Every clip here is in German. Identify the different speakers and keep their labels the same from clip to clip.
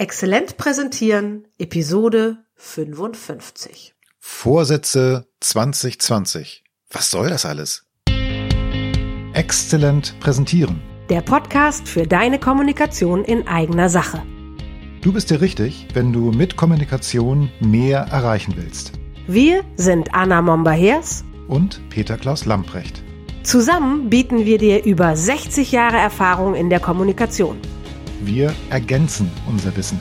Speaker 1: Exzellent präsentieren, Episode 55.
Speaker 2: Vorsätze 2020. Was soll das alles? Exzellent präsentieren.
Speaker 1: Der Podcast für deine Kommunikation in eigener Sache.
Speaker 2: Du bist dir richtig, wenn du mit Kommunikation mehr erreichen willst.
Speaker 1: Wir sind Anna Momba-Hers
Speaker 2: Und Peter Klaus Lamprecht.
Speaker 1: Zusammen bieten wir dir über 60 Jahre Erfahrung in der Kommunikation.
Speaker 2: Wir ergänzen unser Wissen.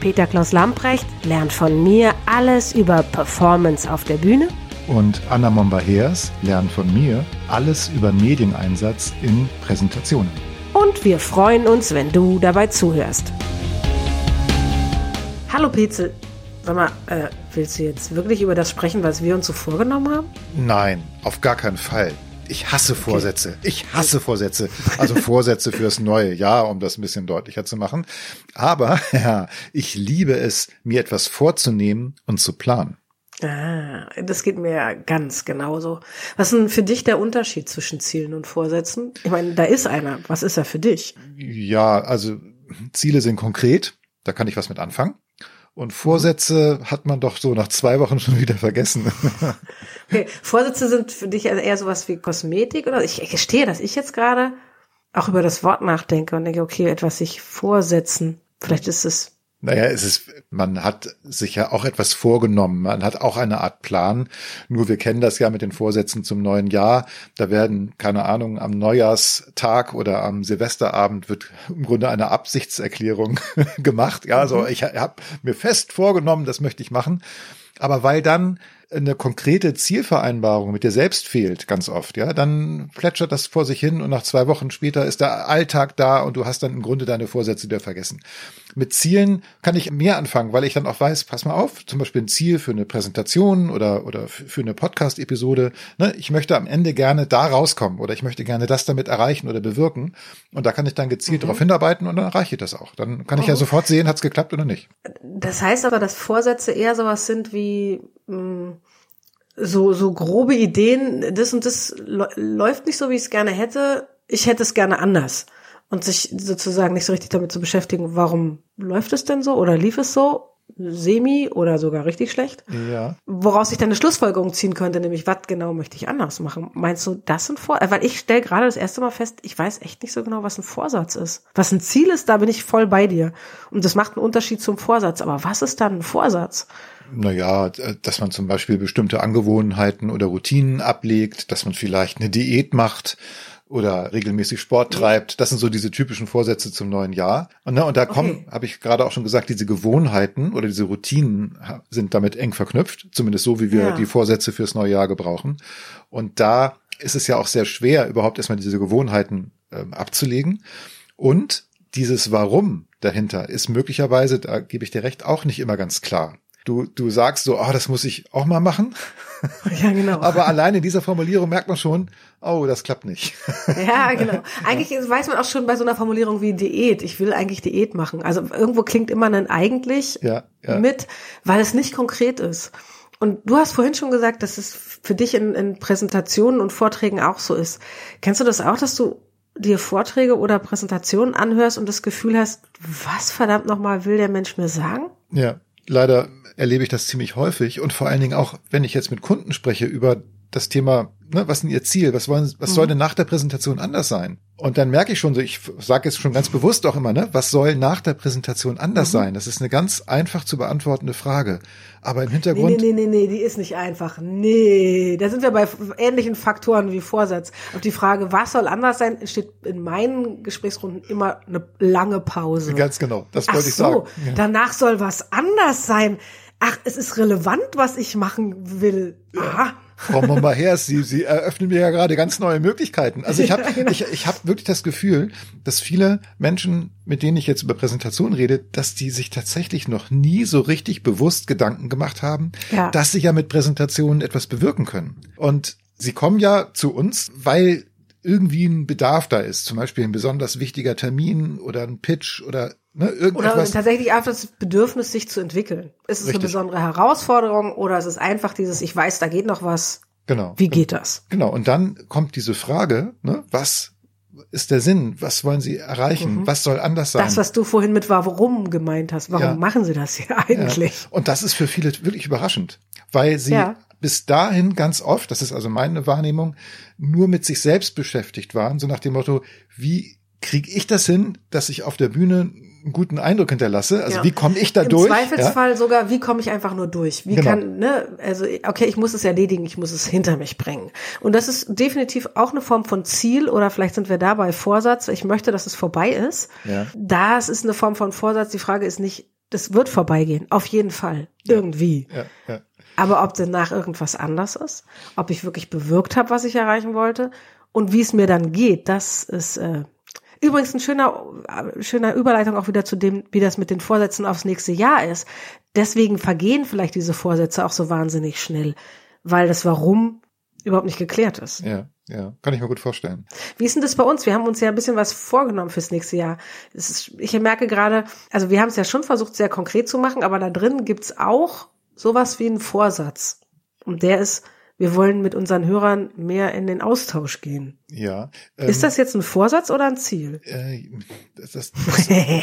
Speaker 1: Peter Klaus Lamprecht lernt von mir alles über Performance auf der Bühne
Speaker 2: Und Anna Momba-Heers lernt von mir alles über Medieneinsatz in Präsentationen.
Speaker 1: und wir freuen uns, wenn du dabei zuhörst. Hallo Petzel, sag mal, äh, willst du jetzt wirklich über das sprechen, was wir uns so vorgenommen haben?
Speaker 2: Nein, auf gar keinen Fall. Ich hasse Vorsätze. Ich hasse Vorsätze. Also Vorsätze fürs neue Jahr, um das ein bisschen deutlicher zu machen. Aber ja, ich liebe es, mir etwas vorzunehmen und zu planen.
Speaker 1: Ah, das geht mir ja ganz genauso. Was ist denn für dich der Unterschied zwischen Zielen und Vorsätzen? Ich meine, da ist einer. Was ist er für dich?
Speaker 2: Ja, also Ziele sind konkret, da kann ich was mit anfangen. Und Vorsätze hat man doch so nach zwei Wochen schon wieder vergessen.
Speaker 1: Okay, Vorsätze sind für dich also eher sowas wie Kosmetik oder? Ich gestehe, dass ich jetzt gerade auch über das Wort nachdenke und denke, okay, etwas sich vorsetzen. Vielleicht ist es
Speaker 2: Naja, es ist, man hat sich ja auch etwas vorgenommen. Man hat auch eine Art Plan. Nur wir kennen das ja mit den Vorsätzen zum neuen Jahr. Da werden, keine Ahnung, am Neujahrstag oder am Silvesterabend wird im Grunde eine Absichtserklärung gemacht. Ja, also ich habe mir fest vorgenommen, das möchte ich machen. Aber weil dann eine konkrete Zielvereinbarung mit dir selbst fehlt, ganz oft, ja, dann plätschert das vor sich hin und nach zwei Wochen später ist der Alltag da und du hast dann im Grunde deine Vorsätze wieder vergessen. Mit Zielen kann ich mehr anfangen, weil ich dann auch weiß, pass mal auf, zum Beispiel ein Ziel für eine Präsentation oder, oder für eine Podcast-Episode. Ne, ich möchte am Ende gerne da rauskommen oder ich möchte gerne das damit erreichen oder bewirken. Und da kann ich dann gezielt darauf hinarbeiten und dann erreiche ich das auch. Dann kann ich ja sofort sehen, hat es geklappt oder nicht.
Speaker 1: Das heißt aber, dass Vorsätze eher sowas sind wie mh, so so grobe Ideen. Das und das lä- läuft nicht so, wie ich es gerne hätte. Ich hätte es gerne anders und sich sozusagen nicht so richtig damit zu beschäftigen, warum läuft es denn so oder lief es so semi oder sogar richtig schlecht.
Speaker 2: Ja.
Speaker 1: Woraus ich dann eine Schlussfolgerung ziehen könnte, nämlich was genau möchte ich anders machen? Meinst du, das sind Vor? äh, Weil ich stelle gerade das erste Mal fest, ich weiß echt nicht so genau, was ein Vorsatz ist. Was ein Ziel ist, da bin ich voll bei dir. Und das macht einen Unterschied zum Vorsatz. Aber was ist dann ein Vorsatz?
Speaker 2: Naja, dass man zum Beispiel bestimmte Angewohnheiten oder Routinen ablegt, dass man vielleicht eine Diät macht oder regelmäßig Sport treibt. Das sind so diese typischen Vorsätze zum neuen Jahr. Und, ne, und da kommen, habe ich gerade auch schon gesagt, diese Gewohnheiten oder diese Routinen sind damit eng verknüpft, zumindest so, wie wir
Speaker 1: Ja.
Speaker 2: die Vorsätze fürs neue Jahr gebrauchen. Und da ist es ja auch sehr schwer, überhaupt erstmal diese Gewohnheiten ähm, abzulegen. Und dieses Warum dahinter ist möglicherweise, da gebe ich dir recht, auch nicht immer ganz klar. Du, du sagst so, oh, das muss ich auch mal machen.
Speaker 1: Ja, genau.
Speaker 2: Aber allein in dieser Formulierung merkt man schon, oh, das klappt nicht.
Speaker 1: ja, genau. Eigentlich ist- weiß man auch schon bei so einer Formulierung wie Diät. Ich will eigentlich Diät machen. Also irgendwo klingt immer ein eigentlich
Speaker 2: Ja, ja.
Speaker 1: mit, weil es nicht konkret ist. Und du hast vorhin schon gesagt, dass es für dich in, in Präsentationen und Vorträgen auch so ist. Kennst du das auch, dass du dir Vorträge oder Präsentationen anhörst und das Gefühl hast, was verdammt nochmal will der Mensch mir sagen?
Speaker 2: Ja, leider erlebe ich das ziemlich häufig. Und vor allen Dingen auch, wenn ich jetzt mit Kunden spreche über das Thema, ne, was ist denn ihr Ziel? Was wollen, was soll denn nach der Präsentation anders sein? Und dann merke ich schon so, ich sage jetzt schon ganz bewusst auch immer, ne, was soll nach der Präsentation anders sein? Das ist eine ganz einfach zu beantwortende Frage. Aber im Hintergrund,
Speaker 1: nee, nee, nee, nee, die ist nicht einfach. Nee, da sind wir bei ähnlichen Faktoren wie Vorsatz. Auf die Frage, was soll anders sein, entsteht in meinen Gesprächsrunden immer eine lange Pause.
Speaker 2: ganz genau, das
Speaker 1: Ach
Speaker 2: wollte ich
Speaker 1: so,
Speaker 2: sagen.
Speaker 1: Danach soll was anders sein. Ach, es ist relevant, was ich machen will. Ah,
Speaker 2: Frau Momba-Hers, Sie, Sie eröffnen mir ja gerade ganz neue Möglichkeiten. Also ich habe
Speaker 1: genau.
Speaker 2: ich, ich hab wirklich das Gefühl, dass viele Menschen, mit denen ich jetzt über Präsentationen rede, dass die sich tatsächlich noch nie so richtig bewusst Gedanken gemacht haben,
Speaker 1: Ja.
Speaker 2: dass sie ja mit Präsentationen etwas bewirken können. Und sie kommen ja zu uns, weil irgendwie ein Bedarf da ist, zum Beispiel ein besonders wichtiger Termin oder ein Pitch oder ne,
Speaker 1: Oder tatsächlich auch das Bedürfnis, sich zu entwickeln. Ist es eine
Speaker 2: Richtig.
Speaker 1: besondere Herausforderung oder ist es einfach dieses, ich weiß, da geht noch was.
Speaker 2: genau.
Speaker 1: Wie geht das?
Speaker 2: Genau, und dann kommt diese Frage, ne, was ist der Sinn? Was wollen Sie erreichen? Mhm. Was soll anders sein?
Speaker 1: Das, was du vorhin mit warum gemeint hast. Warum ja. machen Sie das hier eigentlich? Ja.
Speaker 2: Und das ist für viele wirklich überraschend, weil sie ja. bis dahin ganz oft, das ist also meine Wahrnehmung, nur mit sich selbst beschäftigt waren, so nach dem Motto, wie kriege ich das hin, dass ich auf der Bühne einen guten Eindruck hinterlasse? Also ja. wie komme ich da
Speaker 1: Im
Speaker 2: durch?
Speaker 1: Im Zweifelsfall ja? sogar, wie komme ich einfach nur durch? Wie genau. kann, ne, also okay, ich muss es erledigen, ich muss es hinter mich bringen. Und das ist definitiv auch eine Form von Ziel oder vielleicht sind wir da bei Vorsatz. Ich möchte, dass es vorbei ist. Ja. Das ist eine Form von Vorsatz. Die Frage ist nicht, das wird vorbeigehen, auf jeden Fall, irgendwie. Ja. Ja. Aber ob danach irgendwas anders ist, ob ich wirklich bewirkt habe, was ich erreichen wollte und wie es mir dann geht, das ist äh, Übrigens ein schöner, schöner Überleitung auch wieder zu dem, wie das mit den Vorsätzen aufs nächste Jahr ist. Deswegen vergehen vielleicht diese Vorsätze auch so wahnsinnig schnell, weil das Warum überhaupt nicht geklärt ist.
Speaker 2: Ja, ja, kann ich mir gut vorstellen.
Speaker 1: Wie ist denn das bei uns? Wir haben uns ja ein bisschen was vorgenommen fürs nächste Jahr. Ist, ich merke gerade, also wir haben es ja schon versucht, sehr konkret zu machen, aber da drin gibt's auch sowas wie einen Vorsatz. Und der ist, wir wollen mit unseren Hörern mehr in den Austausch gehen.
Speaker 2: Ja.
Speaker 1: Ähm, ist das jetzt ein Vorsatz oder ein Ziel?
Speaker 2: Äh, das, das,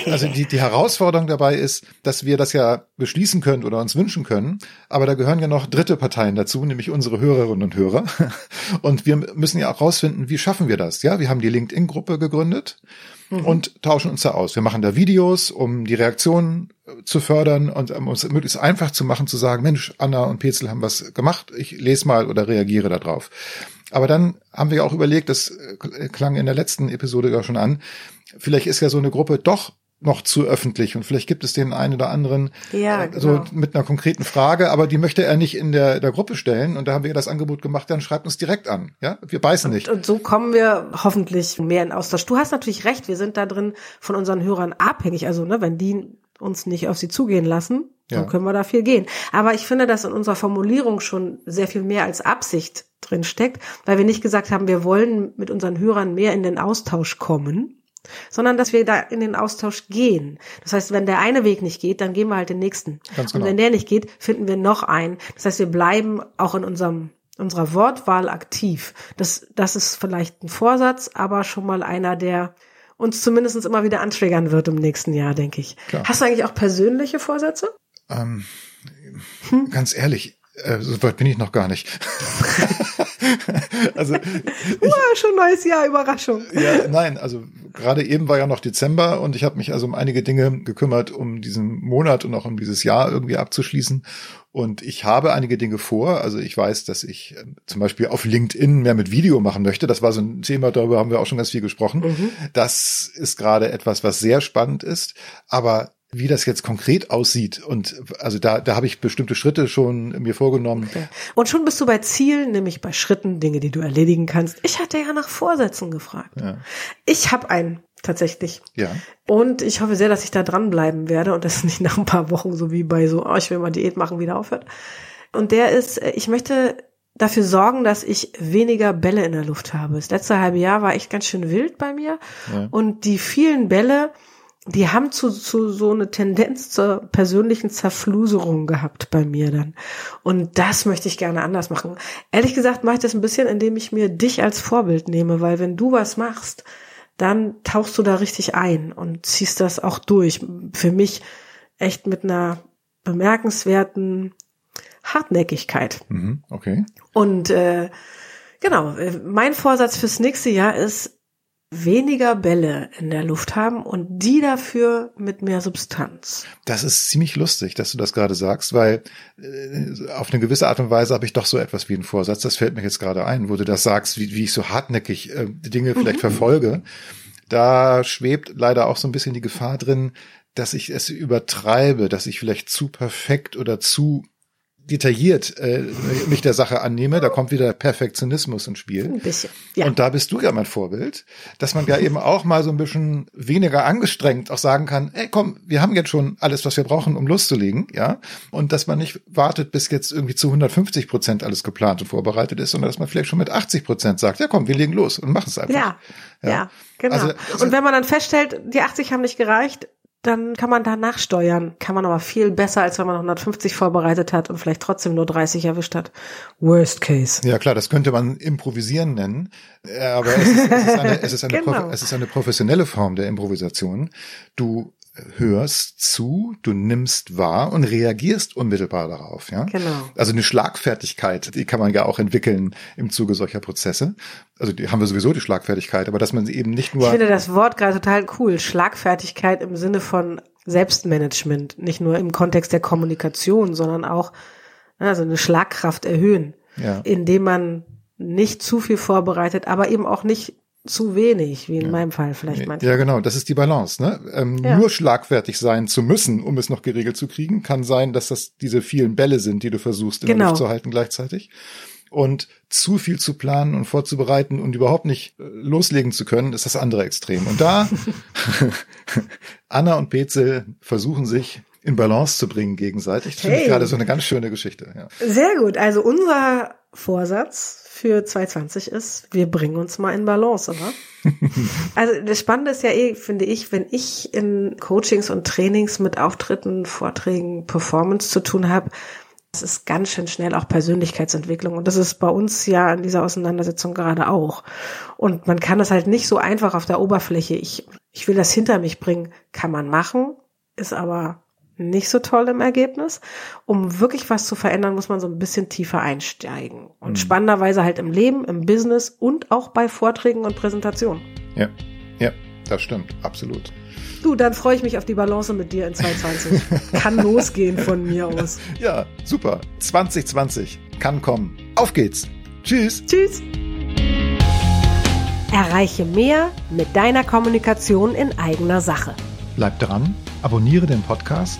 Speaker 2: also die, die Herausforderung dabei ist, dass wir das ja beschließen können oder uns wünschen können, aber da gehören ja noch dritte Parteien dazu, nämlich unsere Hörerinnen und Hörer. Und wir müssen ja auch rausfinden, wie schaffen wir das? Ja, wir haben die LinkedIn-Gruppe gegründet mhm. und tauschen uns da aus. Wir machen da Videos, um die Reaktionen zu fördern und um uns möglichst einfach zu machen, zu sagen, Mensch, Anna und Petzel haben was gemacht, ich lese mal oder reagiere darauf. Aber dann haben wir auch überlegt, das äh, klang in der letzten Episode ja schon an, vielleicht ist ja so eine Gruppe doch noch zu öffentlich und vielleicht gibt es den einen oder anderen
Speaker 1: ja, genau.
Speaker 2: so mit einer konkreten Frage, aber die möchte er nicht in der, der Gruppe stellen und da haben wir das Angebot gemacht, dann schreibt uns direkt an, ja, wir beißen
Speaker 1: und,
Speaker 2: nicht.
Speaker 1: Und so kommen wir hoffentlich mehr in Austausch. Du hast natürlich recht, wir sind da drin von unseren Hörern abhängig, also ne, wenn die uns nicht auf sie zugehen lassen, dann ja. können wir da viel gehen. Aber ich finde, dass in unserer Formulierung schon sehr viel mehr als Absicht drin steckt, weil wir nicht gesagt haben, wir wollen mit unseren Hörern mehr in den Austausch kommen, sondern dass wir da in den Austausch gehen. Das heißt, wenn der eine Weg nicht geht, dann gehen wir halt den nächsten. Ganz genau. Und wenn der nicht geht, finden wir noch einen. Das heißt, wir bleiben auch in unserem unserer Wortwahl aktiv. Das, das ist vielleicht ein Vorsatz, aber schon mal einer, der uns zumindest immer wieder antriggern wird im nächsten Jahr, denke ich. Klar. Hast du eigentlich auch persönliche Vorsätze?
Speaker 2: Ähm, hm? Ganz ehrlich, äh, so weit bin ich noch gar nicht.
Speaker 1: also ich, Uah, schon neues Jahr, Überraschung.
Speaker 2: Ja, nein, also gerade eben war ja noch Dezember und ich habe mich also um einige Dinge gekümmert, um diesen Monat und auch um dieses Jahr irgendwie abzuschließen. Und ich habe einige Dinge vor. Also ich weiß, dass ich äh, zum Beispiel auf LinkedIn mehr mit Video machen möchte. Das war so ein Thema, darüber haben wir auch schon ganz viel gesprochen. Mhm. Das ist gerade etwas, was sehr spannend ist. Aber wie das jetzt konkret aussieht. Und also da, da habe ich bestimmte Schritte schon mir vorgenommen. Okay.
Speaker 1: Und schon bist du bei Zielen, nämlich bei Schritten, Dinge, die du erledigen kannst. Ich hatte ja nach Vorsätzen gefragt. Ja. Ich habe einen tatsächlich.
Speaker 2: Ja.
Speaker 1: Und ich hoffe sehr, dass ich da dranbleiben werde und das nicht nach ein paar Wochen so wie bei so, oh, ich will mal Diät machen, wieder aufhört. Und der ist, ich möchte dafür sorgen, dass ich weniger Bälle in der Luft habe. Das letzte halbe Jahr war echt ganz schön wild bei mir. Ja. Und die vielen Bälle, die haben zu, zu so eine Tendenz zur persönlichen Zerfluserung gehabt bei mir dann. Und das möchte ich gerne anders machen. Ehrlich gesagt mache ich das ein bisschen, indem ich mir dich als Vorbild nehme, weil wenn du was machst, dann tauchst du da richtig ein und ziehst das auch durch. Für mich echt mit einer bemerkenswerten Hartnäckigkeit.
Speaker 2: Mhm, okay.
Speaker 1: Und äh, genau, mein Vorsatz fürs nächste Jahr ist, weniger Bälle in der Luft haben und die dafür mit mehr Substanz.
Speaker 2: Das ist ziemlich lustig, dass du das gerade sagst, weil äh, auf eine gewisse Art und Weise habe ich doch so etwas wie einen Vorsatz. Das fällt mir jetzt gerade ein, wo du das sagst, wie, wie ich so hartnäckig äh, Dinge vielleicht mhm. verfolge. Da schwebt leider auch so ein bisschen die Gefahr drin, dass ich es übertreibe, dass ich vielleicht zu perfekt oder zu detailliert äh, mich der Sache annehme, da kommt wieder Perfektionismus ins Spiel.
Speaker 1: Ein bisschen. Ja.
Speaker 2: Und da bist du ja mein Vorbild, dass man ja eben auch mal so ein bisschen weniger angestrengt auch sagen kann, ey komm, wir haben jetzt schon alles, was wir brauchen, um loszulegen, ja. Und dass man nicht wartet, bis jetzt irgendwie zu 150 Prozent alles geplant und vorbereitet ist, sondern dass man vielleicht schon mit 80 Prozent sagt, ja komm, wir legen los und machen es einfach.
Speaker 1: Ja, ja, ja genau. Also, also, und wenn man dann feststellt, die 80 haben nicht gereicht, dann kann man da nachsteuern. Kann man aber viel besser, als wenn man 150 vorbereitet hat und vielleicht trotzdem nur 30 erwischt hat. Worst case.
Speaker 2: Ja klar, das könnte man improvisieren nennen, äh, aber es ist, es ist, eine, es ist, eine,
Speaker 1: Genau.
Speaker 2: es ist eine professionelle Form der Improvisation. Du hörst zu, du nimmst wahr und reagierst unmittelbar darauf. Ja?
Speaker 1: Genau.
Speaker 2: Also eine Schlagfertigkeit, die kann man ja auch entwickeln im Zuge solcher Prozesse. Also die haben wir sowieso die Schlagfertigkeit, aber dass man sie eben nicht
Speaker 1: Ich
Speaker 2: nur
Speaker 1: finde das Wort gerade total cool. Schlagfertigkeit im Sinne von Selbstmanagement. Nicht nur im Kontext der Kommunikation, sondern auch also eine Schlagkraft erhöhen,
Speaker 2: Ja.
Speaker 1: indem man nicht zu viel vorbereitet, aber eben auch nicht zu wenig, wie in meinem Fall vielleicht manchmal.
Speaker 2: Ja, genau, das ist die Balance. Ne? Ähm,
Speaker 1: Ja.
Speaker 2: Nur schlagfertig sein zu müssen, um es noch geregelt zu kriegen, kann sein, dass das diese vielen Bälle sind, die du versuchst in der
Speaker 1: Genau.
Speaker 2: Luft zu halten gleichzeitig. Und zu viel zu planen und vorzubereiten und überhaupt nicht äh, loslegen zu können, ist das andere Extrem. Und da Anna und Petzel versuchen sich in Balance zu bringen gegenseitig. Das finde ich
Speaker 1: Hey.
Speaker 2: gerade so eine ganz schöne Geschichte. Ja.
Speaker 1: Sehr gut. Also unser Vorsatz für 2020 ist, wir bringen uns mal in Balance, oder? also das Spannende ist ja eh, finde ich, wenn ich in Coachings und Trainings mit Auftritten, Vorträgen, Performance zu tun habe, das ist ganz schön schnell auch Persönlichkeitsentwicklung. Und das ist bei uns ja in dieser Auseinandersetzung gerade auch. Und man kann das halt nicht so einfach auf der Oberfläche. Ich, ich will das hinter mich bringen. Kann man machen, ist aber nicht so toll im Ergebnis. Um wirklich was zu verändern, muss man so ein bisschen tiefer einsteigen. Und spannenderweise halt im Leben, im Business und auch bei Vorträgen und Präsentationen.
Speaker 2: ja, ja, das stimmt, absolut.
Speaker 1: Du, dann freue ich mich auf die Balance mit dir in 2020. Kann losgehen von mir aus.
Speaker 2: Ja, super. 2020 kann kommen. Auf geht's. Tschüss.
Speaker 1: Tschüss. Erreiche mehr mit deiner Kommunikation in eigener Sache.
Speaker 2: Bleib dran, abonniere den Podcast